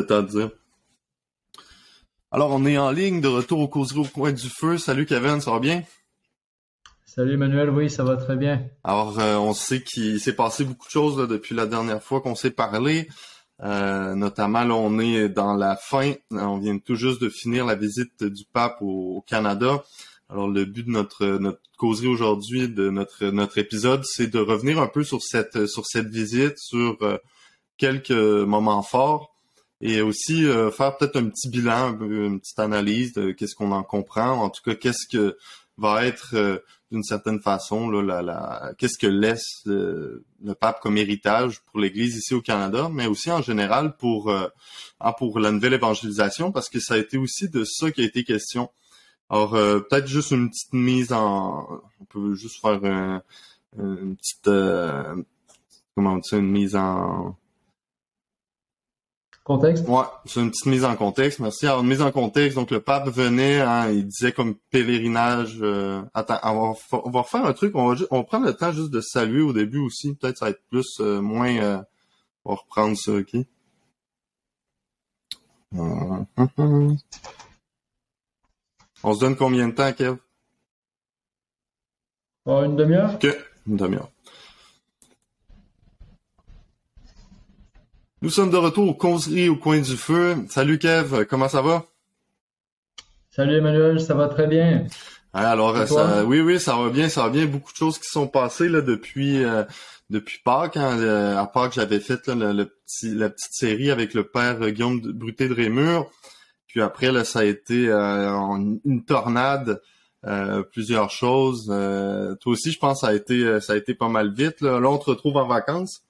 dire. Alors, on est en ligne de retour au causerie au coin du feu. Salut Kevin, ça va bien? Salut Emmanuel, oui, ça va très bien. Alors, euh, on sait qu'il s'est passé beaucoup de choses depuis la dernière fois qu'on s'est parlé. Euh, notamment, là, on est dans la fin. On vient tout juste de finir la visite du pape au, Canada. Alors, le but de notre notre causerie aujourd'hui, de notre notre épisode, c'est de revenir un peu sur cette sur cette visite, sur euh, quelques moments forts et aussi euh, faire peut-être un petit bilan, une petite analyse de qu'est-ce qu'on en comprend. En tout cas, qu'est-ce que va être euh, d'une certaine façon là, la, qu'est-ce que laisse le, pape comme héritage pour l'Église ici au Canada, mais aussi en général pour euh, ah, pour la nouvelle évangélisation, parce que ça a été aussi de ça qui a été question. Alors peut-être juste une petite mise en, on peut juste faire une petite comment on dit une mise en Contexte? Ouais, c'est une petite mise en contexte, merci. Alors, une mise en contexte, donc le pape venait, hein, il disait comme pèlerinage. Euh, attends, on va, on va refaire un truc, on va, on va prendre le temps juste de saluer au début aussi. Peut-être ça va être plus, euh, moins... Euh, on va reprendre ça, OK? On se donne combien de temps, Kev? Oh, une demi-heure? OK, une demi-heure. Nous sommes de retour au causerie au coin du feu. Salut Kev, comment ça va? Salut Emmanuel, ça va très bien. alors, oui, oui, ça va bien, ça va bien. Beaucoup de choses qui sont passées là depuis euh, depuis Pâques. Hein, à Pâques, j'avais fait le, petit, la petite série avec le père Guillaume Bruté de Rémur. Puis après, là, ça a été euh, une tornade. Euh, plusieurs choses. toi aussi, je pense, ça a été ça a été pas mal vite. Là, là on te retrouve en vacances.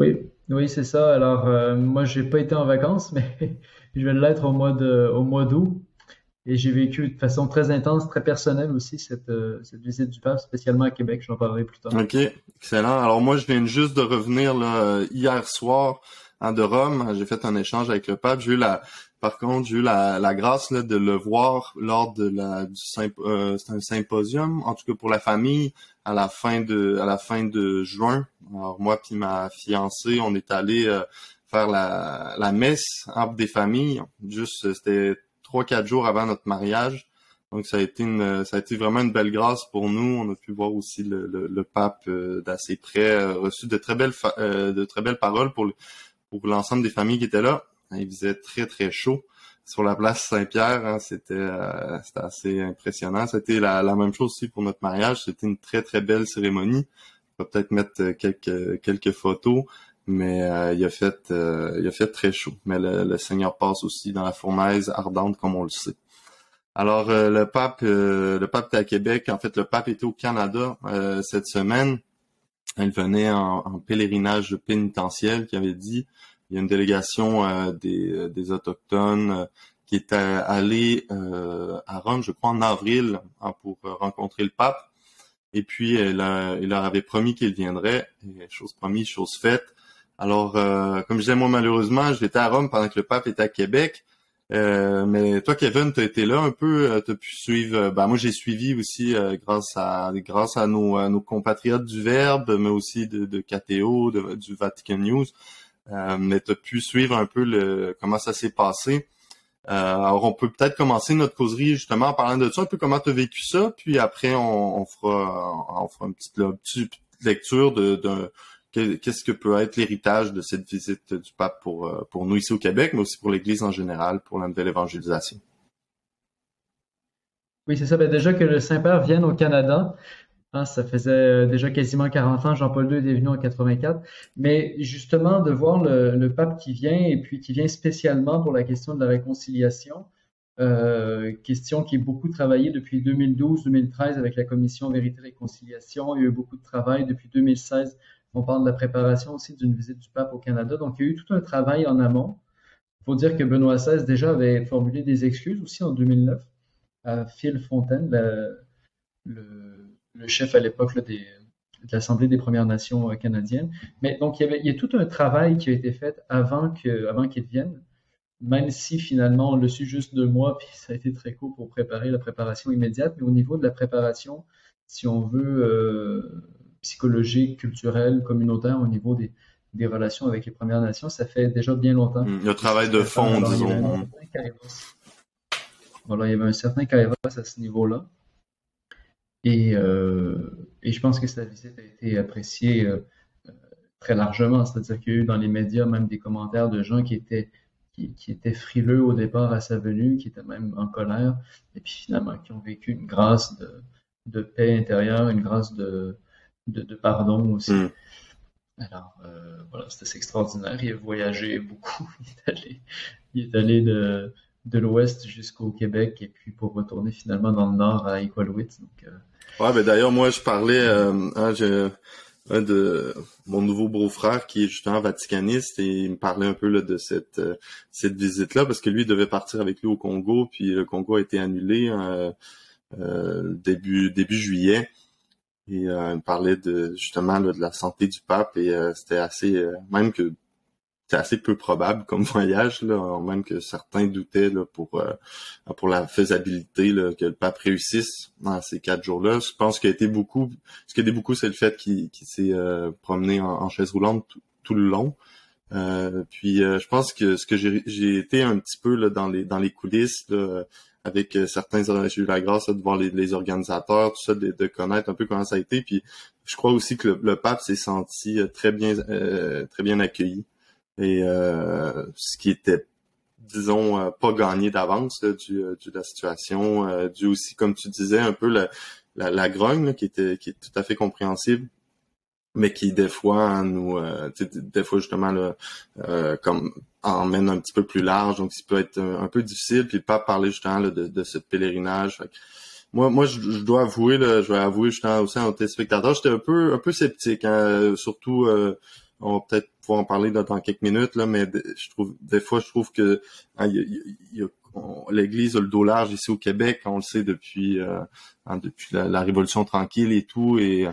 Oui, oui, c'est ça. Alors, euh, moi, j'ai pas été en vacances, mais je vais l'être au mois de, au mois d'août. Et j'ai vécu de façon très intense, très personnelle aussi cette, euh, cette visite du pape, spécialement à Québec. J'en parlerai plus tard. OK, excellent. Alors moi, je viens juste de revenir là, hier soir hein, de Rome. J'ai fait un échange avec le pape. J'ai eu la, par contre, j'ai eu la, grâce de le voir lors de du euh, un symposium, en tout cas pour la famille, à la fin de à la fin de juin. Alors moi puis ma fiancée, on est allé euh, faire la, la messe entre des familles. Juste c'était trois quatre jours avant notre mariage. Donc ça a été ça a été vraiment une belle grâce pour nous. On a pu voir aussi le, pape euh, d'assez près, reçu de très belles de très belles paroles pour pour l'ensemble des familles qui étaient là. Il faisait très, très chaud sur la place Saint-Pierre. Hein, c'était, euh, c'était assez impressionnant. C'était la, même chose aussi pour notre mariage. C'était une très, très belle cérémonie. On va peut-être mettre euh, quelques, quelques photos, mais euh, il a fait il a fait très chaud. Mais le, Seigneur passe aussi dans la fournaise ardente, comme on le sait. Alors, le pape le pape était à Québec. En fait, le pape était au Canada cette semaine. Il venait en, en pèlerinage pénitentiel qui avait dit il y a une délégation euh, des, euh, des, autochtones euh, qui était allée à Rome, je crois, en avril, hein, pour rencontrer le pape. Et puis, il leur avait promis qu'il viendrait. Chose promise, chose faite. Alors, comme je disais, moi, malheureusement, j'étais à Rome pendant que le pape était à Québec. mais toi, Kevin, tu été là un peu, tu as pu suivre. ben moi, j'ai suivi aussi grâce à grâce à nos, nos compatriotes du Verbe, mais aussi de, de KTO, du Vatican News. Euh, mais tu as pu suivre un peu comment ça s'est passé. Euh, alors, on peut peut-être commencer notre causerie justement en parlant de ça, un peu comment tu as vécu ça, puis après, on, fera, on fera une petite, lecture de, qu'est-ce que peut être l'héritage de cette visite du pape pour, euh, pour nous ici au Québec, mais aussi pour l'Église en général, pour la nouvelle évangélisation. Oui, c'est ça. Ben déjà que le Saint-Père vienne au Canada, Hein, ça faisait euh, déjà quasiment 40 ans, Jean-Paul II est venu en 84. Mais justement, de voir le, pape qui vient et puis qui vient spécialement pour la question de la réconciliation, euh, question qui est beaucoup travaillée depuis 2012-2013 avec la commission Vérité-Réconciliation. Il y a eu beaucoup de travail depuis 2016. On parle de la préparation aussi d'une visite du pape au Canada. Donc, il y a eu tout un travail en amont. Il faut dire que Benoît XVI déjà avait formulé des excuses aussi en 2009 à Phil Fontaine, le le chef à l'époque de l'Assemblée des Premières Nations euh, canadiennes. Mais donc, il y, avait, il y a tout un travail qui a été fait avant qu'il avant vienne, même si finalement on le su juste deux mois, puis ça a été très court pour préparer la préparation immédiate. Mais au niveau de la préparation, si on veut, euh, psychologique, culturelle, communautaire, au niveau des, des relations avec les Premières Nations, ça fait déjà bien longtemps. Mm, le travail de fond, disons. Voilà, il y avait un certain kairos à ce niveau-là. Et, euh, et, je pense que sa visite a été appréciée euh, très largement. C'est-à-dire qu'il y a eu dans les médias même des commentaires de gens qui étaient, qui, qui, étaient frileux au départ à sa venue, qui étaient même en colère, et puis finalement qui ont vécu une grâce de, de paix intérieure, une grâce de, de, de pardon aussi. Mm. Alors, euh, voilà, c'était extraordinaire. Il a voyagé beaucoup. Il est allé, il est allé de, de l'ouest jusqu'au Québec et puis pour retourner finalement dans le nord à Iqaluit. Donc, euh, Ouais, ben d'ailleurs, moi, je parlais, euh, un de mon nouveau beau-frère qui est justement vaticaniste et il me parlait un peu là, de cette euh, cette visite là parce que lui devait partir avec lui au Congo puis le Congo a été annulé début début juillet et il me parlait de justement de la santé du pape et c'était assez même que c'est assez peu probable comme voyage, là, même que certains doutaient là, pour euh, pour la faisabilité là, que le pape réussisse dans ces quatre jours-là. Je pense qu'il a été beaucoup, ce qui a été beaucoup, c'est le fait qu'il s'est euh, promené en, chaise roulante tout, le long. Euh, puis je pense que ce que j'ai été un petit peu là, dans les dans les coulisses avec certains, j'ai eu la grâce de voir les, organisateurs, tout ça, de, connaître un peu comment ça a été. Puis je crois aussi que le, le pape s'est senti très bien très bien accueilli et euh, ce qui était disons euh, pas gagné d'avance du, euh, de la situation dû aussi comme tu disais un peu la, la, grogne qui était qui est tout à fait compréhensible mais qui des fois nous des fois justement là, comme emmène un petit peu plus large donc ça peut être un, peu difficile puis pas parler justement de, de ce pèlerinage. Moi, moi, je, dois avouer, là, je vais avouer justement aussi nos téléspectateurs, j'étais un peu, un peu sceptique, hein, surtout on va peut-être pouvoir en parler dans, quelques minutes, là, mais je trouve des fois je trouve que hein, l'Église a le dos large ici au Québec, on le sait depuis euh, hein, depuis la, Révolution tranquille et tout, et,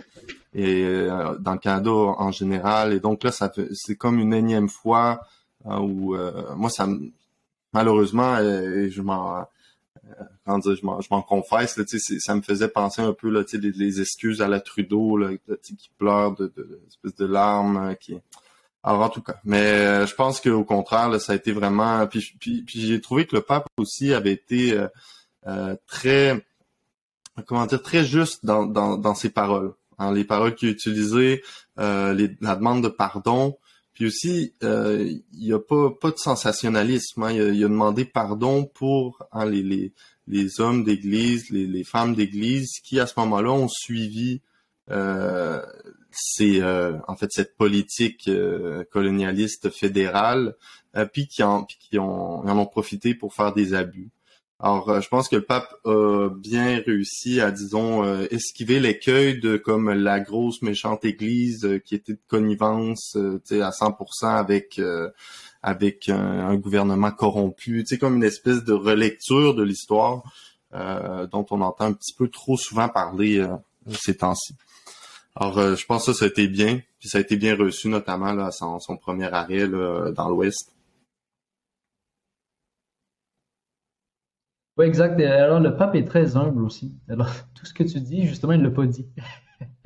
et euh, dans le Canada en général. Et donc là, ça c'est comme une énième fois hein, où euh, moi ça malheureusement et je m'en quand je m'en confesse, là, ça me faisait penser un peu là, les, les excuses à la Trudeau, là, qui pleure de, de, espèce de larmes, qui. Alors en tout cas, mais euh, je pense qu'au contraire, ça a été vraiment. Puis, j'ai trouvé que le pape aussi avait été euh, euh, très, comment dire, très juste dans, dans, dans ses paroles. Hein, les paroles qu'il a utilisées, les, la demande de pardon, puis aussi, euh, il n'y a pas, pas de sensationnalisme. Hein. Il, a, demandé pardon pour hein, les, les, les, hommes d'église, les, les, femmes d'église qui, à ce moment-là, ont suivi euh, euh, en fait cette politique euh, colonialiste fédérale, puis qui, en, qui ont, en ont profité pour faire des abus. Alors, euh, je pense que le pape a bien réussi à, disons, euh, esquiver l'écueil de comme la grosse méchante Église euh, qui était de connivence, à 100% avec avec un, gouvernement corrompu, tu comme une espèce de relecture de l'histoire dont on entend un petit peu trop souvent parler ces temps-ci. Alors, je pense que ça, a été bien, puis ça a été bien reçu, notamment son, premier arrêt dans l'Ouest. Oui, exact. Alors, le pape est très humble aussi. Alors, tout ce que tu dis, justement, il ne l'a pas dit.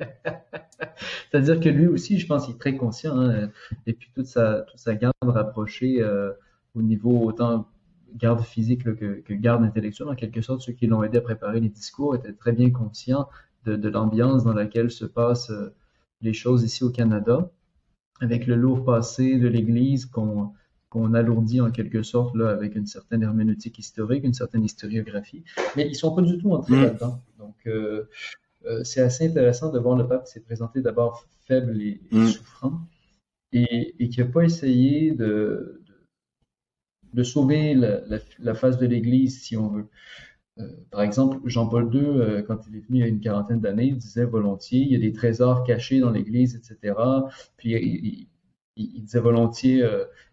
C'est-à-dire que lui aussi, je pense qu'il est très conscient. Hein, et puis, toute sa, toute sa garde rapprochée euh, au niveau autant garde physique que, que, garde intellectuelle, en quelque sorte, ceux qui l'ont aidé à préparer les discours étaient très bien conscients de, de l'ambiance dans laquelle se passent euh, les choses ici au Canada, avec le lourd passé de l'Église qu'on qu'on alourdit en quelque sorte là, avec une certaine herméneutique historique, une certaine historiographie, mais ils sont pas du tout entrés mm. là-dedans. Donc, euh, euh, c'est assez intéressant de voir le pape qui s'est présenté d'abord faible et, mm. souffrant, et, et qui n'a pas essayé de, de, sauver la, la, face de l'Église, si on veut. Euh, par exemple, Jean-Paul II, quand il est venu il y a une quarantaine d'années, il disait volontiers, il y a des trésors cachés dans l'Église, etc. Puis il, il disait volontiers,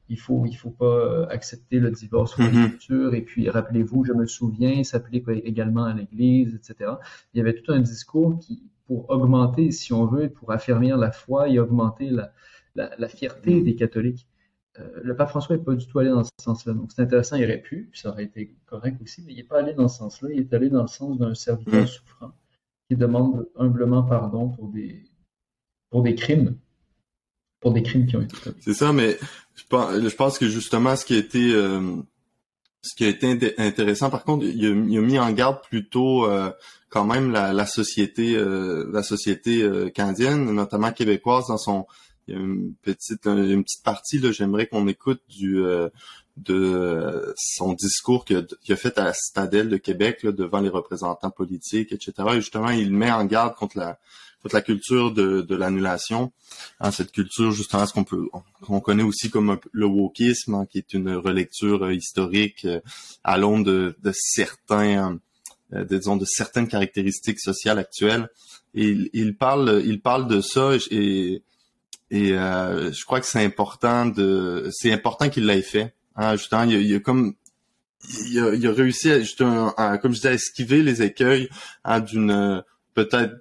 il faut il faut pas euh, accepter le divorce ou mm-hmm. et puis rappelez-vous je me souviens s'applique également à l'Église etc il y avait tout un discours qui pour augmenter si on veut pour affermir la foi et augmenter la, la, fierté des catholiques euh, le pape François n'est pas du tout allé dans ce sens-là donc c'est intéressant il aurait pu puis ça aurait été correct aussi mais il n'est pas allé dans ce sens-là il est allé dans le sens d'un serviteur mm. souffrant qui demande humblement pardon pour des pour des crimes pour des crimes qui ont été commis. C'est ça, mais je pense, que justement, ce qui a été euh, ce qui a été intéressant, par contre, il a, mis en garde plutôt euh, quand même la, société la société canadienne, notamment québécoise, dans son il y a une petite une petite partie là, j'aimerais qu'on écoute du de son discours qu'il a, fait à la citadelle de Québec devant les représentants politiques, etc. Et justement, il met en garde contre la toute la culture de, de l'annulation, hein, cette culture justement ce qu'on peut qu'on connaît aussi comme le wokisme, hein, qui est une relecture euh, historique euh, à l'aune de, de, certains, euh, disons de certaines caractéristiques sociales actuelles. Et il, parle, il parle de ça et je crois que c'est important de, c'est important qu'il l'ait fait. Hein, justement, il, il a comme il a, il a réussi à, justement, comme je disais, à esquiver les écueils hein, d'une peut-être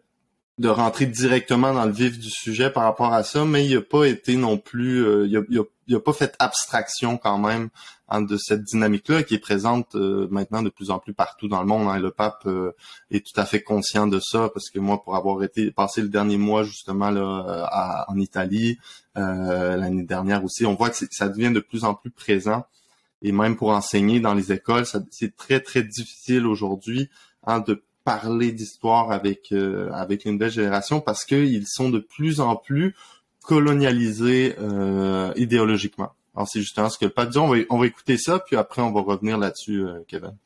de rentrer directement dans le vif du sujet par rapport à ça, mais il n'a pas été non plus, euh, il, a, pas fait abstraction quand même de cette dynamique-là qui est présente euh, maintenant de plus en plus partout dans le monde. Hein, le pape euh, est tout à fait conscient de ça parce que moi, pour avoir été passé le dernier mois justement là en Italie l'année dernière aussi, on voit que ça devient de plus en plus présent et même pour enseigner dans les écoles, c'est très très difficile aujourd'hui hein, de parler d'histoire avec euh, avec une nouvelle génération parce qu'ils sont de plus en plus colonialisés euh, idéologiquement. Alors c'est justement ce que le pape dit. On va, on va écouter ça, puis après on va revenir là-dessus, euh, Kevin.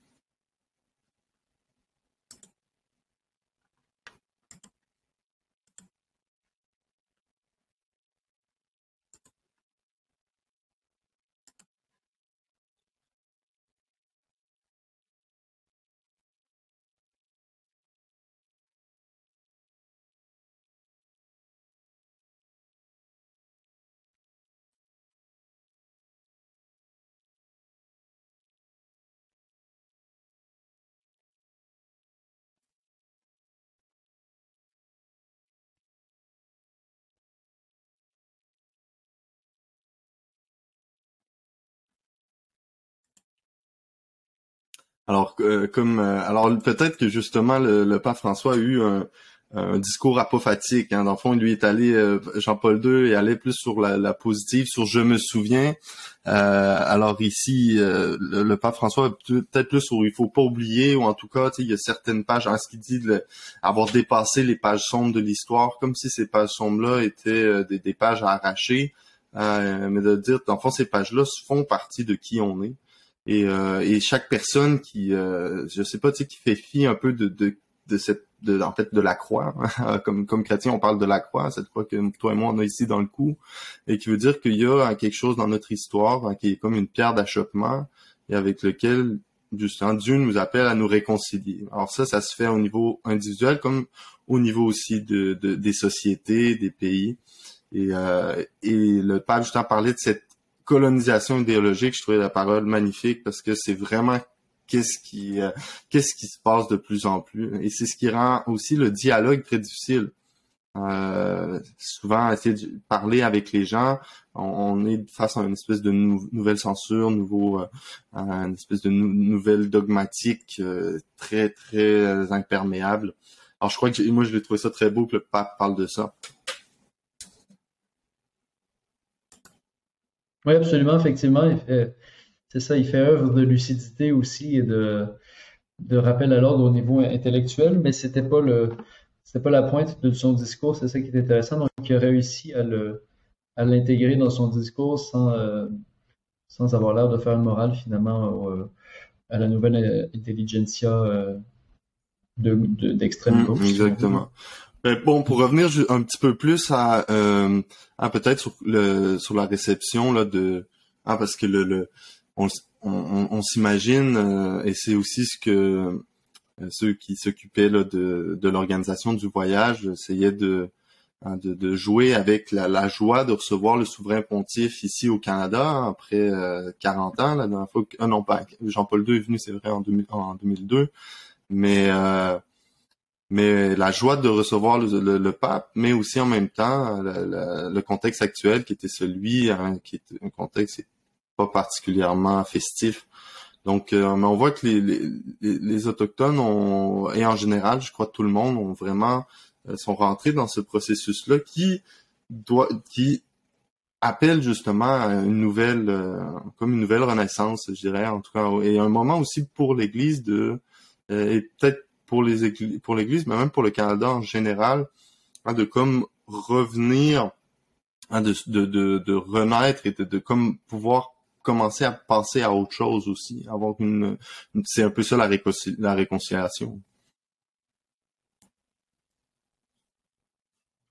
Alors, euh, comme, euh, alors peut-être que justement le, pape François a eu un, discours apophatique. Hein. Dans le fond, lui est allé, euh, Jean-Paul II est allé plus sur la, positive, sur je me souviens. alors ici, le, pape François peut-être plus sur il faut pas oublier, ou en tout cas, il y a certaines pages, en ce qu'il dit, avoir dépassé les pages sombres de l'histoire, comme si ces pages sombres-là étaient des, pages à arracher. mais de dire, dans le fond, ces pages-là font partie de qui on est. Et, euh, et chaque personne qui, euh, je sais pas, tu sais, qui fait fi un peu de, de, de cette, de, en fait, de la croix, comme, comme chrétien, on parle de la croix, cette croix que toi et moi on a ici dans le cou, et qui veut dire qu'il y a quelque chose dans notre histoire hein, qui est comme une pierre d'achoppement et avec lequel justement Dieu nous appelle à nous réconcilier. Alors ça, ça se fait au niveau individuel comme au niveau aussi de, de des sociétés, des pays. Et, euh, et le pape justement parlait de cette colonisation idéologique, je trouvais la parole magnifique parce que c'est vraiment qu'est-ce qui euh, qu'est-ce qui se passe de plus en plus et c'est ce qui rend aussi le dialogue très difficile. Euh, souvent essayer de parler avec les gens, on, est face à une espèce de nouvelle censure, nouveau euh, une espèce de nouvelle dogmatique très très imperméable. Alors je crois que moi je l'ai trouvé ça très beau que le pape parle de ça. Oui, absolument, effectivement. Il fait, c'est ça, il fait œuvre de lucidité aussi et de, de rappel à l'ordre au niveau intellectuel, mais c'était pas le, c'était pas la pointe de son discours, c'est ça qui est intéressant. Donc, il a réussi à le, à l'intégrer dans son discours sans, euh, sans avoir l'air de faire une morale finalement à la nouvelle intelligentsia euh, de, d'extrême mmh, gauche. exactement. Ben, bon, pour revenir un petit peu plus à, euh, peut-être sur le sur la réception là de ah parce que le, le on, on, on s'imagine euh, et c'est aussi ce que euh, ceux qui s'occupaient là de de l'organisation du voyage essayaient de hein, de, de, jouer avec la, joie de recevoir le souverain pontife ici au Canada après 40 ans. La dernière fois ah non, pas Jean-Paul II est venu, c'est vrai, en, 2000, en 2002. Mais euh, mais la joie de recevoir le, pape, mais aussi en même temps le, contexte actuel qui était celui, hein, qui est un contexte pas particulièrement festif. Donc, euh, mais on voit que les, les, autochtones ont, et en général, je crois tout le monde ont vraiment euh, sont rentrés dans ce processus-là qui doit, qui appelle justement une nouvelle, comme une nouvelle renaissance, je dirais, en tout cas, et un moment aussi pour l'Église de, et peut-être pour les pour l'Église, mais même pour le Canada en général, hein, de comme revenir, hein, de, de, de, renaître et de, comme pouvoir commencer à passer à autre chose aussi, avoir une, c'est un peu ça la, la réconciliation.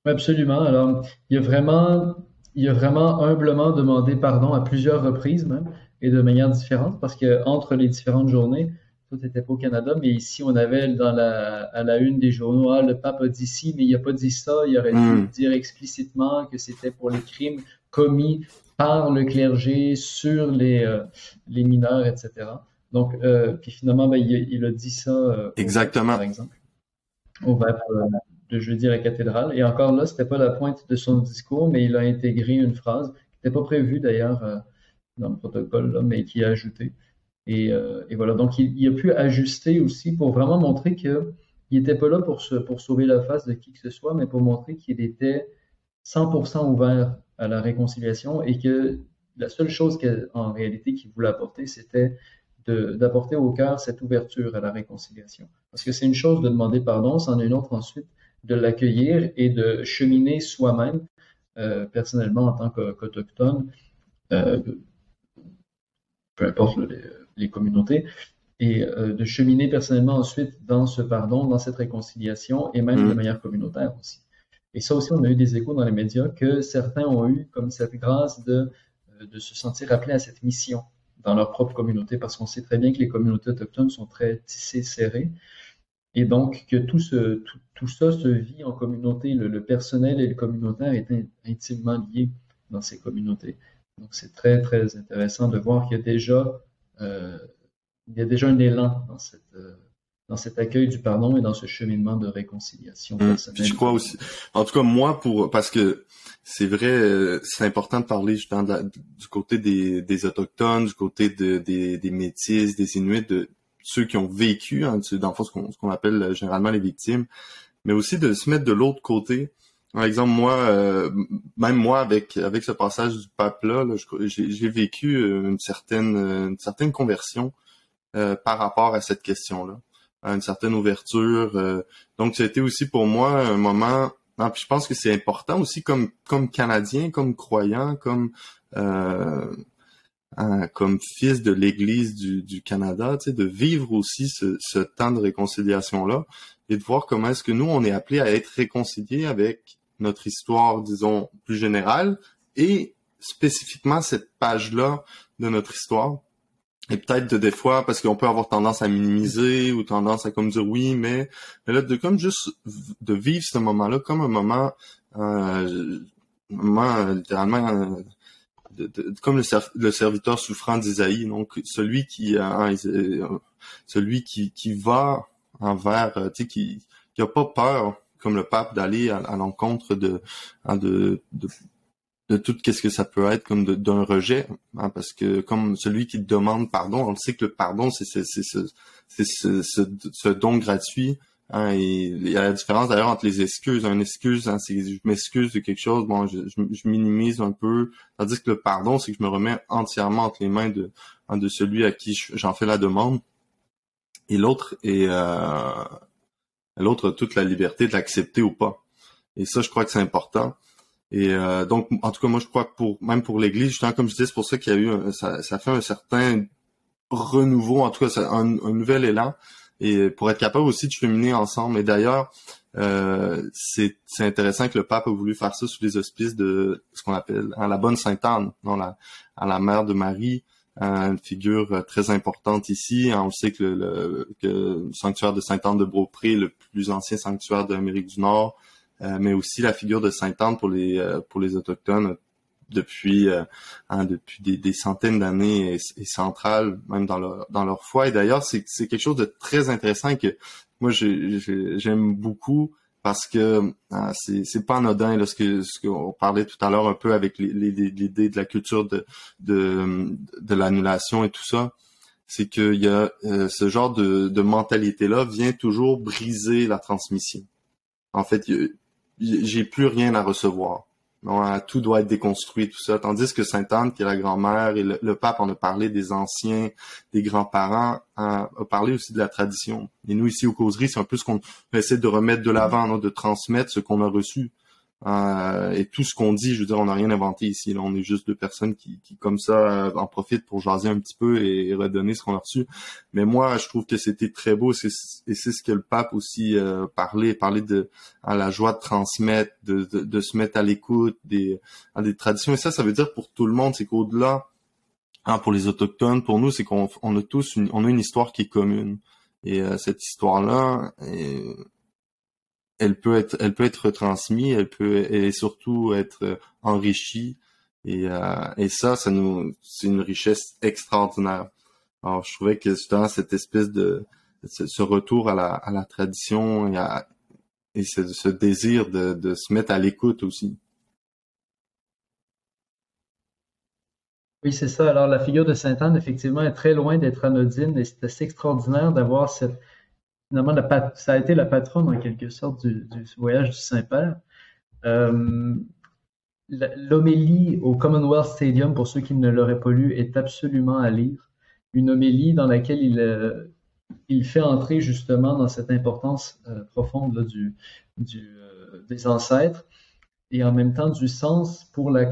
Absolument. Alors, il y a vraiment, il a vraiment humblement demandé pardon à plusieurs reprises même et de manière différente parce que entre les différentes journées, tout n'était pas au Canada, mais ici on avait dans la, à la une des journaux, ah, le pape a dit ci, mais il n'a pas dit ça, il aurait dû hmm. dire explicitement que c'était pour les crimes commis par le clergé sur les, euh, les mineurs, etc. Donc, euh, puis finalement, ben, il, a dit ça. Euh, Exactement. par exemple, au verbe de jeudi à la cathédrale. Et encore là, c'était pas la pointe de son discours, mais il a intégré une phrase qui n'était pas prévue d'ailleurs dans le protocole, là, mais qui a ajouté. Et, et voilà, donc il, a pu ajuster aussi pour vraiment montrer qu'il n'était pas là pour, sauver la face de qui que ce soit, mais pour montrer qu'il était 100% ouvert à la réconciliation et que la seule chose qu'en réalité qu'il voulait apporter, c'était d'apporter au cœur cette ouverture à la réconciliation. Parce que c'est une chose de demander pardon, c'en est une autre ensuite de l'accueillir et de cheminer soi-même, euh, personnellement en tant qu'autochtone, euh, peu importe les, communautés, et euh, de cheminer personnellement ensuite dans ce pardon, dans cette réconciliation et même de mmh. manière communautaire aussi. Et ça aussi, on a eu des échos dans les médias que certains ont eu comme cette grâce de, euh, de se sentir appelés à cette mission dans leur propre communauté, parce qu'on sait très bien que les communautés autochtones sont très tissées, serrées, et donc que tout, ce, tout, ça se vit en communauté. Le, personnel et le communautaire est intimement liés dans ces communautés. Donc c'est très, très intéressant de voir qu'il y a déjà, il y a déjà un élan dans cette... Euh, dans cet accueil du pardon et dans ce cheminement de réconciliation mmh. je crois aussi, en tout cas moi pour parce que c'est vrai, euh, c'est important de parler justement du côté des, des autochtones, du côté de, des, des métis, des inuits, de ceux qui ont vécu, hein, dans le fond ce qu'on appelle euh, généralement les victimes, mais aussi de se mettre de l'autre côté. Par exemple, moi, euh, même moi, avec avec ce passage du pape là, j'ai vécu une certaine une certaine conversion par rapport à cette question là à une certaine ouverture. Euh, donc, été aussi pour moi un moment. Non, puis je pense que c'est important aussi comme comme Canadien, comme croyant, comme euh, comme fils de l'Église du, du Canada, tu sais, de vivre aussi ce, ce temps de réconciliation là et de voir comment est-ce que nous on est appelé à être réconciliés avec notre histoire, disons plus générale et spécifiquement cette page là de notre histoire. Et peut-être des fois parce qu'on peut avoir tendance à minimiser ou tendance à comme dire oui mais mais là de comme juste de vivre ce moment-là comme un moment euh, un moment littéralement euh, de, comme le, serviteur souffrant d'Isaïe donc celui qui euh, celui qui qui va envers tu sais qui qui pas peur comme le pape d'aller à, l'encontre de, hein, de, de de tout qu'est-ce que ça peut être comme d'un rejet, hein, parce que comme celui qui demande pardon, on sait que le pardon c'est c'est ce, ce, don gratuit. Hein, il y a la différence d'ailleurs entre les excuses. Une excuse, hein, c'est je m'excuse de quelque chose, bon, je, minimise un peu. Tandis que le pardon, c'est que je me remets entièrement entre les mains de, de celui à qui j'en fais la demande. Et l'autre est euh, l'autre toute la liberté de l'accepter ou pas. Et ça, je crois que c'est important. Et euh, donc, en tout cas, moi, je crois que pour même pour l'Église, justement, comme je disais, c'est pour ça qu'il y a eu ça, fait un certain renouveau, en tout cas, un, nouvel élan, et pour être capable aussi de cheminer ensemble. Et d'ailleurs, euh, c'est intéressant que le pape a voulu faire ça sous les auspices de ce qu'on appelle hein, la bonne Sainte Anne, non à la mère de Marie, une figure très importante ici. On sait que le, que le sanctuaire de Sainte Anne de Beaupré est le plus ancien sanctuaire d'Amérique du Nord. Euh, mais aussi la figure de Sainte-Anne pour les euh, pour les autochtones depuis euh, hein, depuis des, centaines d'années et, centrale même dans leur dans leur foi et d'ailleurs c'est c'est quelque chose de très intéressant que moi j'aime beaucoup parce que c'est c'est pas anodin là, ce que qu'on parlait tout à l'heure un peu avec l'idée de la culture de de, l'annulation et tout ça c'est qu'il y a ce genre de, de mentalité là vient toujours briser la transmission en fait j'ai plus rien à recevoir. Hein, tout doit être déconstruit, tout ça. Tandis que Sainte Anne, qui est la grand-mère, et le, pape en a parlé des anciens, des grands-parents, hein, a, parlé aussi de la tradition. Et nous, ici, au causeries, c'est un peu ce qu'on essaie de remettre de l'avant, de transmettre ce qu'on a reçu. Euh, et tout ce qu'on dit, je veux dire, on n'a rien inventé ici. On est juste deux personnes qui, qui comme ça, en profitent pour jaser un petit peu et, redonner ce qu'on a reçu. Mais moi, je trouve que c'était très beau. et c'est ce que le pape aussi euh, parlait, parlait de à la joie de transmettre, de, de, se mettre à l'écoute des, à des traditions. Et ça, ça veut dire pour tout le monde, c'est qu'au-delà, hein, pour les autochtones, pour nous, c'est qu'on on a tous une, on a une histoire qui est commune. Et euh, cette histoire-là, elle peut être, elle peut être transmise, elle peut et surtout être enrichie. Et, euh, et ça, ça nous, c'est une richesse extraordinaire. Alors, je trouvais que justement cette espèce de, ce, retour à la, à la tradition et, à, et ce, désir de, de se mettre à l'écoute aussi. Oui, c'est ça. Alors, la figure de Sainte Anne, effectivement, est très loin d'être anodine et c'est assez extraordinaire d'avoir cette, finalement, ça a été la patronne en quelque sorte du, voyage du Saint-Père. Euh, l'homélie au Commonwealth Stadium, pour ceux qui ne l'auraient pas lu, est absolument à lire. Une homélie dans laquelle il, euh, fait entrer justement dans cette importance euh, profonde des ancêtres et en même temps du sens pour la,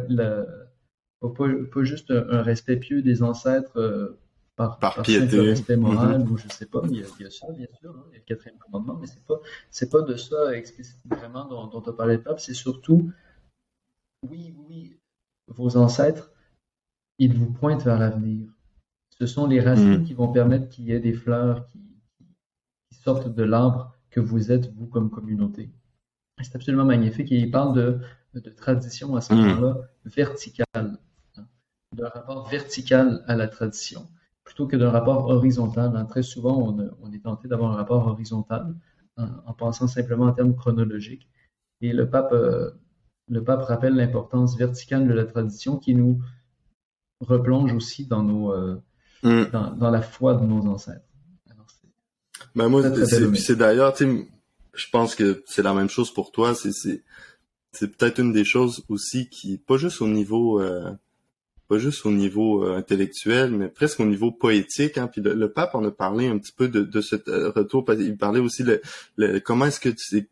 pas, juste un, respect pieux des ancêtres par, par, piété. respect moral mm-hmm. ou je sais pas, il y, a, il y a ça bien sûr, hein, il y a le quatrième commandement, mais c'est pas c'est pas de ça explicitement vraiment dont, dont as parlé pape, c'est surtout oui, oui, vos ancêtres, ils vous pointent vers l'avenir. Ce sont les racines mm. qui vont permettre qu'il y ait des fleurs qui, qui sortent de l'arbre que vous êtes, vous, comme communauté. C'est absolument magnifique et il parle de, de tradition à ce mm. moment-là verticale, hein, d'un rapport vertical à la tradition plutôt que d'un rapport horizontal. Hein. Très souvent, on, est tenté d'avoir un rapport horizontal en, pensant simplement en termes chronologiques. Et le pape, euh, le pape rappelle l'importance verticale de la tradition qui nous replonge aussi dans, nos, euh, mm. dans, la foi de nos ancêtres. ben moi, c'est d'ailleurs, je pense que c'est la même chose pour toi. C'est peut-être une des choses aussi qui, pas juste au niveau euh, pas juste au niveau euh, intellectuel, mais presque au niveau poétique. Hein. Puis le, pape en a parlé un petit peu de, ce euh, retour. Il parlait aussi de comment est-ce que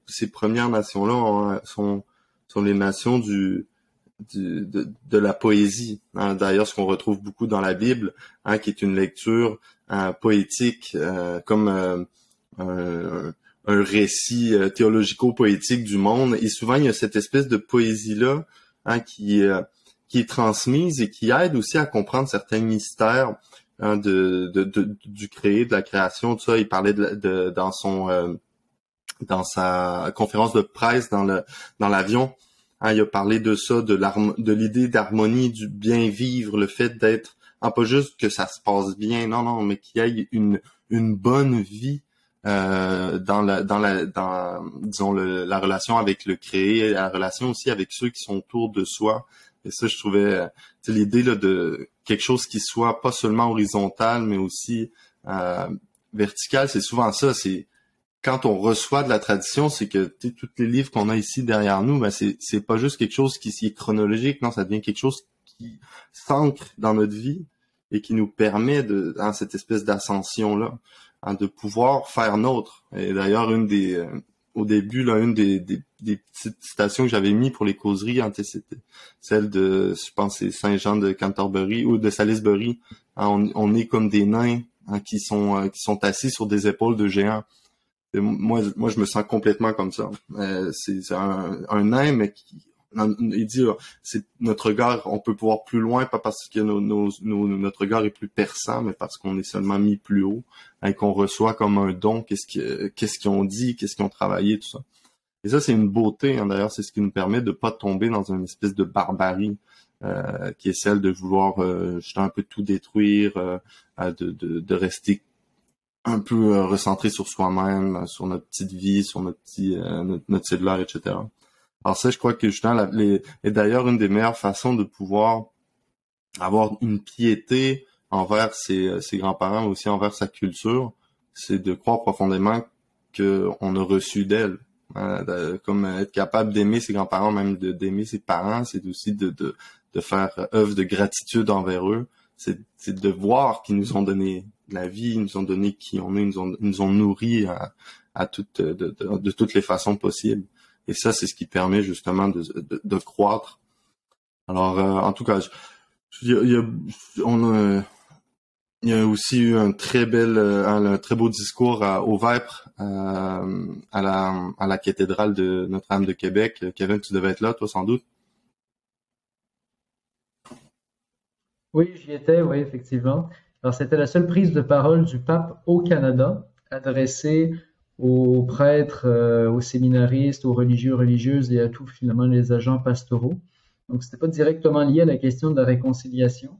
ces, premières nations-là sont, sont les nations du, de, la poésie. Hein. D'ailleurs, ce qu'on retrouve beaucoup dans la Bible, hein, qui est une lecture euh, poétique, comme un, un, récit théologico-poétique du monde. Et souvent, il y a cette espèce de poésie-là hein, qui qui est transmise et qui aide aussi à comprendre certains mystères hein, de, de, du créé, de la création, tout ça. Il parlait de, dans son euh, dans sa conférence de presse dans le dans l'avion. Hein, il a parlé de ça, de de l'idée d'harmonie, du bien vivre, le fait d'être hein, pas juste que ça se passe bien, non, non, mais qu'il y ait une une bonne vie euh, dans la dans la dans disons la relation avec le créé, la relation aussi avec ceux qui sont autour de soi. Et ça, je trouvais euh, l'idée de quelque chose qui soit pas seulement horizontal, mais aussi euh, vertical. C'est souvent ça. C'est quand on reçoit de la tradition, c'est que tous les livres qu'on a ici derrière nous, ben c'est c'est pas juste quelque chose qui, est chronologique. Non, ça devient quelque chose qui s'ancre dans notre vie et qui nous permet de dans cette espèce d'ascension là, hein, de pouvoir faire nôtre. Et d'ailleurs, une des euh, au début, là, une des, des, petites citations que j'avais mis pour les causeries, hein, c'était celle de, je pense, c'est Saint-Jean de Canterbury ou de Salisbury. Hein, on, est comme des nains hein, qui sont euh, qui sont assis sur des épaules de géants. moi, moi, je me sens complètement comme ça. Euh, c'est un, un nain, mais qui, il dit c'est notre regard, on peut voir plus loin, pas parce que notre regard est plus perçant, mais parce qu'on est seulement mis plus haut et qu'on reçoit comme un don qu'est-ce qu'est-ce qu'ils ont dit, qu'est-ce qu'ils ont travaillé, tout ça. Et ça, c'est une beauté, hein, d'ailleurs, c'est ce qui nous permet de pas tomber dans une espèce de barbarie euh, qui est celle de vouloir euh, un peu tout détruire, euh, de, de, de, rester un peu euh, recentré sur soi-même, sur notre petite vie, sur notre petit notre, notre cellulaire, etc. Alors ça, je crois que justement, la, les, est d'ailleurs une des meilleures façons de pouvoir avoir une piété envers ses, ses grands-parents, mais aussi envers sa culture, c'est de croire profondément qu'on a reçu d'elle comme être capable d'aimer ses grands-parents, même d'aimer ses parents, c'est aussi de, faire œuvre de gratitude envers eux. C'est de voir qu'ils nous ont donné la vie, ils nous ont donné qui on est, ils nous ont, ont nourris de, toutes les façons possibles. Et ça, c'est ce qui permet justement de, croître. Alors, euh, en tout cas, il y a, aussi eu un très bel, euh, un, très beau discours au Vêpres, euh, à, la, à la cathédrale de Notre-Dame de Québec. Kevin, tu devais être là, toi, sans doute. Oui, j'y étais, oui, effectivement. Alors, c'était la seule prise de parole du pape au Canada, adressée aux prêtres, euh, aux séminaristes, aux religieux, religieuses et à tous, finalement, les agents pastoraux. Donc, c'était pas directement lié à la question de la réconciliation.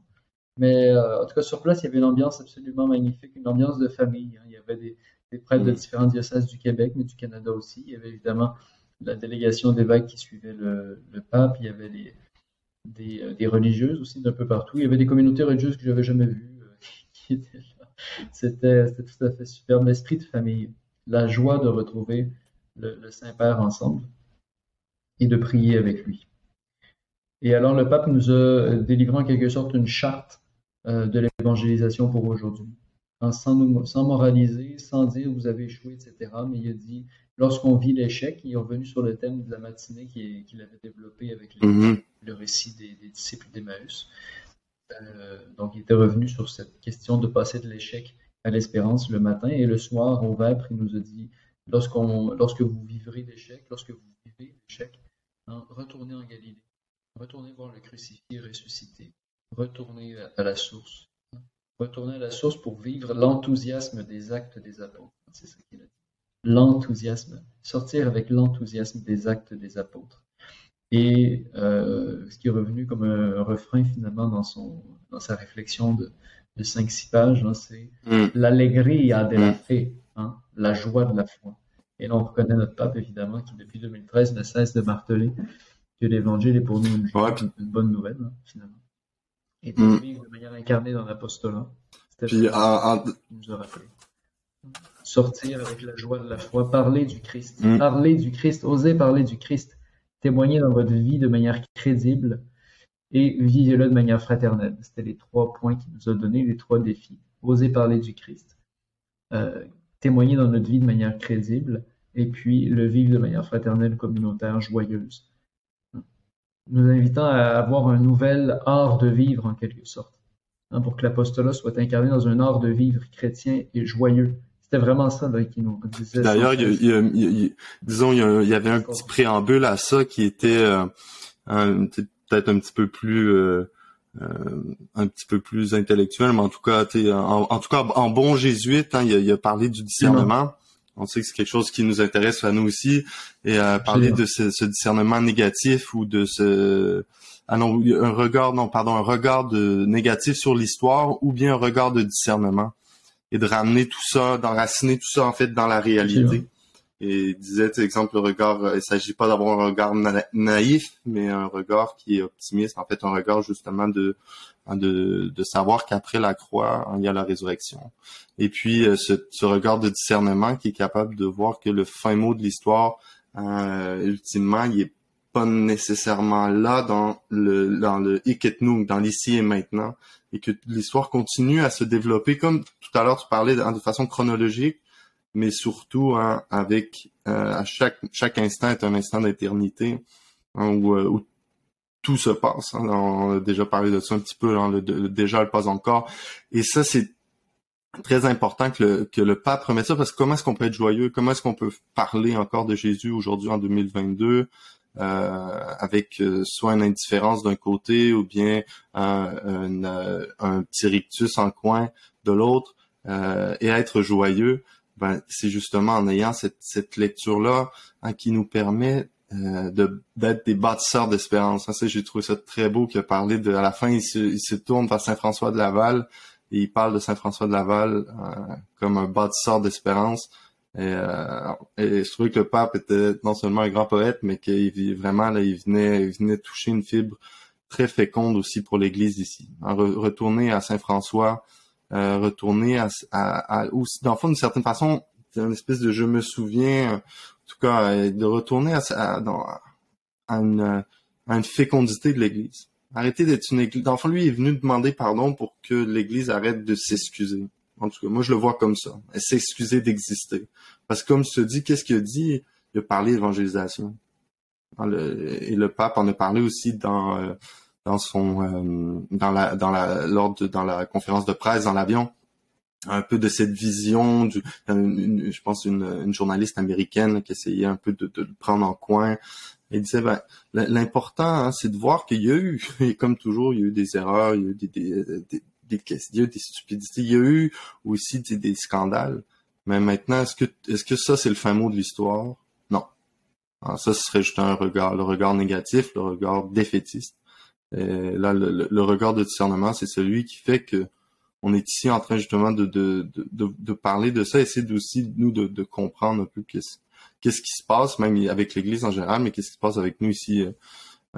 Mais euh, en tout cas, sur place, il y avait une ambiance absolument magnifique, une ambiance de famille. Hein. Il y avait des, des prêtres de différents diocèses du Québec, mais du Canada aussi. Il y avait évidemment la délégation d'évêques qui suivait le, le, pape. Il y avait des, euh, des religieuses aussi d'un peu partout. Il y avait des communautés religieuses que j'avais jamais vues euh, qui étaient là. C'était tout à fait superbe. L'esprit de famille, la joie de retrouver le, le Saint-Père ensemble et de prier avec lui. Et alors le pape nous a délivré en quelque sorte une charte euh, de l'évangélisation pour aujourd'hui. Sans, nous, sans moraliser, sans dire vous avez échoué, etc. Mais il a dit, lorsqu'on vit l'échec, il est revenu sur le thème de la matinée qu'il avait développé avec mm-hmm. le récit des, des disciples d'Emmaüs. Euh, donc il était revenu sur cette question de passer de l'échec à l'espérance le matin et le soir au Vêpres, il nous a dit, lorsqu'on, lorsque vous vivrez l'échec, lorsque vous vivez l'échec, hein, retournez en Galilée Retournez voir le crucifié ressuscité. Retournez à la source. Retournez à la source pour vivre l'enthousiasme des actes des apôtres. C'est ça qu'il a dit. L'enthousiasme. Sortir avec l'enthousiasme des actes des apôtres. Et euh, ce qui est revenu comme un, refrain finalement dans, son, dans sa réflexion de, de 5-6 pages, hein, c'est mm. l'alegria de la mm. fe, hein, la joie de la foi. Et là, on reconnaît notre pape, évidemment, qui depuis 2013 ne cesse de marteler que l'évangile est pour nous une, bonne nouvelle, hein, finalement. Et de mm. vivre de manière incarnée dans l'apostolat. Puis, nous a rappelé. Sortir avec la joie de la foi, parler du Christ, mm. parler du Christ, oser parler du Christ, témoigner dans votre vie de manière crédible et vivez-le de manière fraternelle. C'était les trois points qu'il nous a donnés, les trois défis. Oser parler du Christ, euh, témoigner dans notre vie de manière crédible et puis le vivre de manière fraternelle, communautaire, joyeuse nous invitant à avoir un nouvel art de vivre en quelque sorte, hein, pour que l'apostolat soit incarné dans un art de vivre chrétien et joyeux. C'était vraiment ça qui nous disait. D'ailleurs, disons, il y, avait un petit préambule à ça qui était euh, peut-être un petit peu plus euh, euh, un petit peu plus intellectuel, mais en tout cas, en, en tout cas, en bon jésuite, hein, il, a, a parlé du discernement. On sait que c'est quelque chose qui nous intéresse à nous aussi. Et à parler de ce, discernement négatif ou de ce ah non, un regard, non, pardon, un regard de négatif sur l'histoire ou bien un regard de discernement et de ramener tout ça, d'enraciner tout ça en fait dans la réalité. Et disait, exemple, le regard, il s'agit pas d'avoir un regard naïf, mais un regard qui est optimiste, en fait, un regard justement de Hein, de, de savoir qu'après la croix, hein, il y a la résurrection. Et puis euh, ce, ce, regard de discernement qui est capable de voir que le fin mot de l'histoire, euh, ultimement, il est pas nécessairement là dans le dans le nous, dans l'ici et maintenant, et que l'histoire continue à se développer comme tout à l'heure tu parlais de, de façon chronologique, mais surtout hein, avec euh, à chaque chaque instant est un instant d'éternité hein, où, euh, où tout se passe. Hein. On a déjà parlé de ça un petit peu, hein, le, déjà le pas encore. Et ça, c'est très important que le, que le pape remette ça, parce que comment est-ce qu'on peut être joyeux? Comment est-ce qu'on peut parler encore de Jésus aujourd'hui en 2022? Euh, avec euh, soit une indifférence d'un côté ou bien un, un, petit rictus en coin de l'autre euh, et être joyeux, ben, c'est justement en ayant cette, cette lecture-là hein, qui nous permet euh, d'être des bâtisseurs d'espérance. Ça, j'ai trouvé ça très beau qu'il a parlé de. À la fin, il se, tourne vers Saint François de Laval et il parle de Saint François de Laval euh, comme un bâtisseur d'espérance. Et, euh, et, je trouvais que le pape était non seulement un grand poète, mais qu'il vraiment là, il venait, il venait toucher une fibre très féconde aussi pour l'Église ici. retourner à Saint François, retourner à, à, à dans le fond, d'une certaine façon, c'est une espèce de je me souviens tout cas, de retourner à, à, à, une, à une fécondité de l'Église. Arrêtez d'être une Église. D'enfant, lui est venu demander pardon pour que l'Église arrête de s'excuser. En tout cas, moi, je le vois comme ça. S'excuser d'exister. Parce que comme te dis, qu'est-ce qu'il a dit? Il a parlé d'évangélisation. Et le pape en a parlé aussi dans, euh, euh, dans la, lors de, dans la conférence de presse dans l'avion un peu de cette vision du je pense une, journaliste américaine qui essayait un peu de, le prendre en coin. Et disait ben, l'important hein, c'est de voir qu'il y a eu et comme toujours il y a eu des erreurs il y a eu des, des, des, des, il y a eu des stupidités il y a eu aussi des, scandales. Mais maintenant est-ce que est-ce que ça c'est le fin mot de l'histoire? Non. Ah, ça ce serait juste un regard le regard négatif le regard défaitiste et là le, regard de discernement c'est celui qui fait que on est ici en train justement de, parler de ça, essayer aussi nous de, comprendre un peu qu'est-ce qui se passe, même avec l'Église en général, mais qu'est-ce qui se passe avec nous ici euh,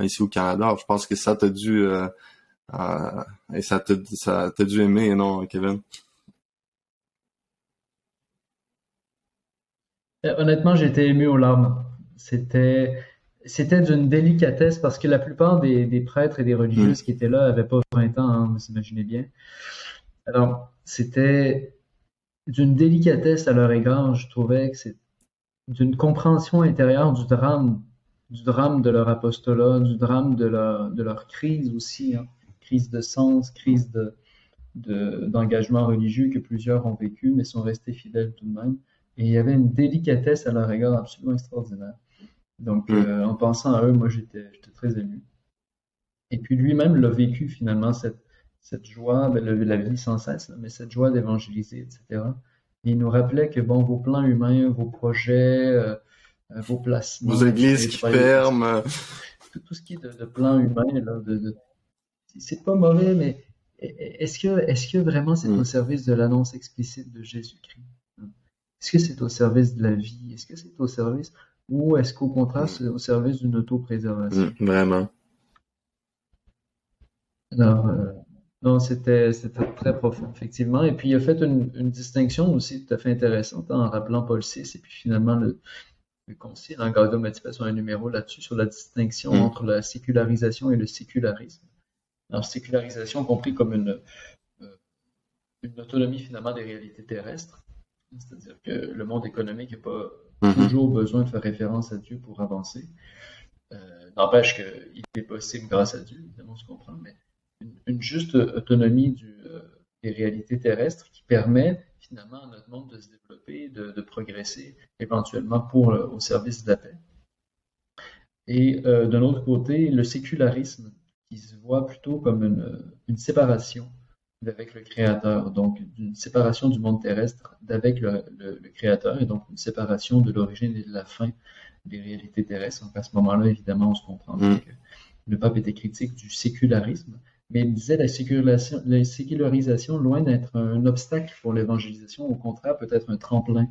ici au Canada. je pense que ça t'a dû euh, euh, et ça t'a dû aimer, non, Kevin? Honnêtement, été ému aux larmes. C'était c'était d'une délicatesse parce que la plupart des, des prêtres et des religieuses mm. qui étaient là avaient pas 20 ans, hein, vous imaginez bien. Alors, c'était d'une délicatesse à leur égard, je trouvais que c'est d'une compréhension intérieure du drame, du drame de leur apostolat, du drame de leur, de leur crise aussi, hein. crise de sens, crise de, d'engagement religieux que plusieurs ont vécu, mais sont restés fidèles tout de même. Et il y avait une délicatesse à leur égard absolument extraordinaire. Donc, mm. euh, en pensant à eux, moi, j'étais, très ému. Et puis lui-même l'a vécu finalement, cette, cette joie, ben, la vie sans cesse, mais cette joie d'évangéliser, etc. il nous rappelait que bon, vos plans humains, vos projets, euh, euh, vos placements, vos églises qui ferment, tout, ce qui est de, de plan humain, de, c'est pas mauvais, mais est-ce que, est-ce que vraiment c'est au mm. service de l'annonce explicite de Jésus-Christ? Est-ce que c'est au service de la vie? Est-ce que c'est au service ou est-ce qu'au contraire c'est au service d'une autopréservation? Mm, Vraiment. Alors, euh, non, c'était très profond, effectivement. Et puis, il a fait une, une distinction aussi tout à fait intéressante en rappelant Paul VI et puis finalement le, le concile en Gaudium et Spes un numéro là-dessus sur la distinction mm. entre la sécularisation et le sécularisme. Alors, sécularisation compris comme une, euh, une autonomie finalement des réalités terrestres, c'est-à-dire que le monde économique n'a pas mm-hmm. toujours besoin de faire référence à Dieu pour avancer. Euh, N'empêche qu'il est possible grâce à Dieu, évidemment, on se comprend, mais une, juste autonomie euh, des réalités terrestres qui permet finalement à notre monde de se développer, de, progresser éventuellement pour au service de la paix. Et euh, d'un autre côté, le sécularisme qui se voit plutôt comme une séparation d'avec le Créateur, donc une séparation du monde terrestre d'avec le, le, Créateur, et donc une séparation de l'origine et de la fin des réalités terrestres. Donc à ce moment-là, évidemment, on se comprend mm. que le pape était critique du sécularisme, mais il disait la sécularisation, la sécularisation loin d'être un obstacle pour l'évangélisation, au contraire, peut être un tremplin.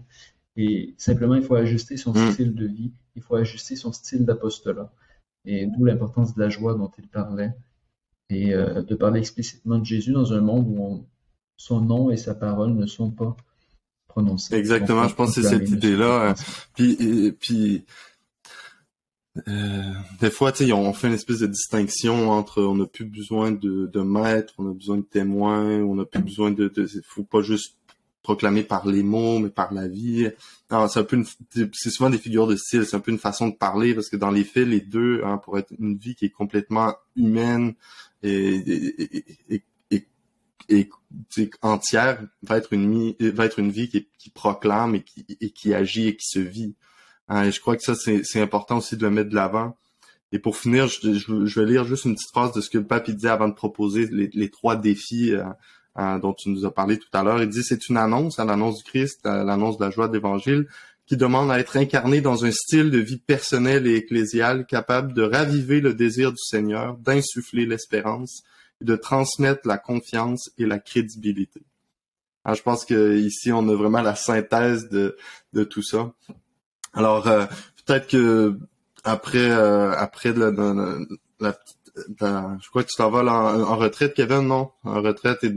Et simplement, il faut ajuster son mm. style de vie, il faut ajuster son style d'apostolat. Et d'où l'importance de la joie dont il parlait, et euh, de parler explicitement de Jésus dans un monde où son nom et sa parole ne sont pas prononcés. Exactement, je pense que c'est cette idée-là. Puis, puis euh, des fois, on fait une espèce de distinction entre on n'a plus besoin de, de maîtres, on a besoin de témoins, on n'a plus besoin de, de faut pas juste proclamer par les mots, mais par la vie. c'est un peu c'est souvent des figures de style, c'est un peu une façon de parler parce que dans les faits, les deux, hein, pour être une vie qui est complètement humaine et, et, et, et, entière, va être une va être une vie qui, proclame et qui, agit et qui se vit. Hein, et je crois que ça, c'est important aussi de le mettre de l'avant. Et pour finir, je, vais lire juste une petite phrase de ce que le pape disait avant de proposer les, trois défis euh, euh, dont tu nous as parlé tout à l'heure. Il dit c'est une annonce, à l'annonce du Christ, à l'annonce de la joie de l'Évangile, qui demande à être incarné dans un style de vie personnel et ecclésial capable de raviver le désir du Seigneur, d'insuffler l'espérance et de transmettre la confiance et la crédibilité. Alors, je pense que ici on a vraiment la synthèse de, de tout ça. Alors euh, peut-être que après euh, après la, la, je crois que tu t'en vas en, retraite, Kevin, non? En retraite et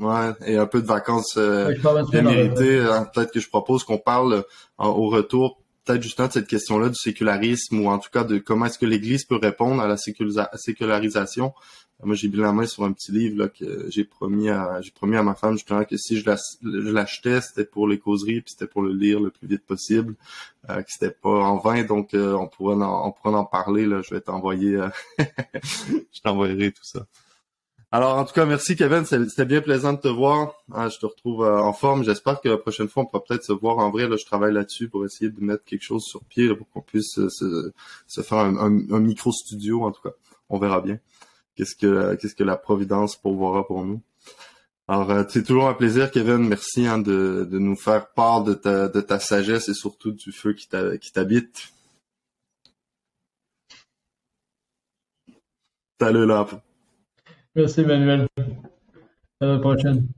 ouais, et un peu de vacances euh, bien méritées. Peut-être que je propose qu'on parle au retour peut-être justement cette question-là du sécularisme ou en tout cas de comment est-ce que l'Église peut répondre à la sécularisation. Moi, j'ai mis la main sur un petit livre là, que j'ai promis à j'ai promis à ma femme justement que si je l'achetais, c'était pour les causeries puis c'était pour le lire le plus vite possible, euh, que c'était pas en vain. Donc, euh, on pourrait en, on pourrait en parler. Là, je vais t'envoyer, euh, je t'envoyerai tout ça. Alors, en tout cas, merci Kevin. C'était bien plaisant de te voir. Ah, je te retrouve euh, en forme. J'espère que la prochaine fois, on pourra peut-être se voir en vrai. Là, je travaille là-dessus pour essayer de mettre quelque chose sur pied pour qu'on puisse se, se, faire un, un micro studio. En tout cas, on verra bien qu'est-ce que qu'est-ce que la providence pourvoira pour nous. Alors, euh, c'est toujours un plaisir, Kevin. Merci hein, de, de nous faire part de ta, de ta sagesse et surtout du feu qui t'habite. Salut là. Merci, Manuel. À la prochaine.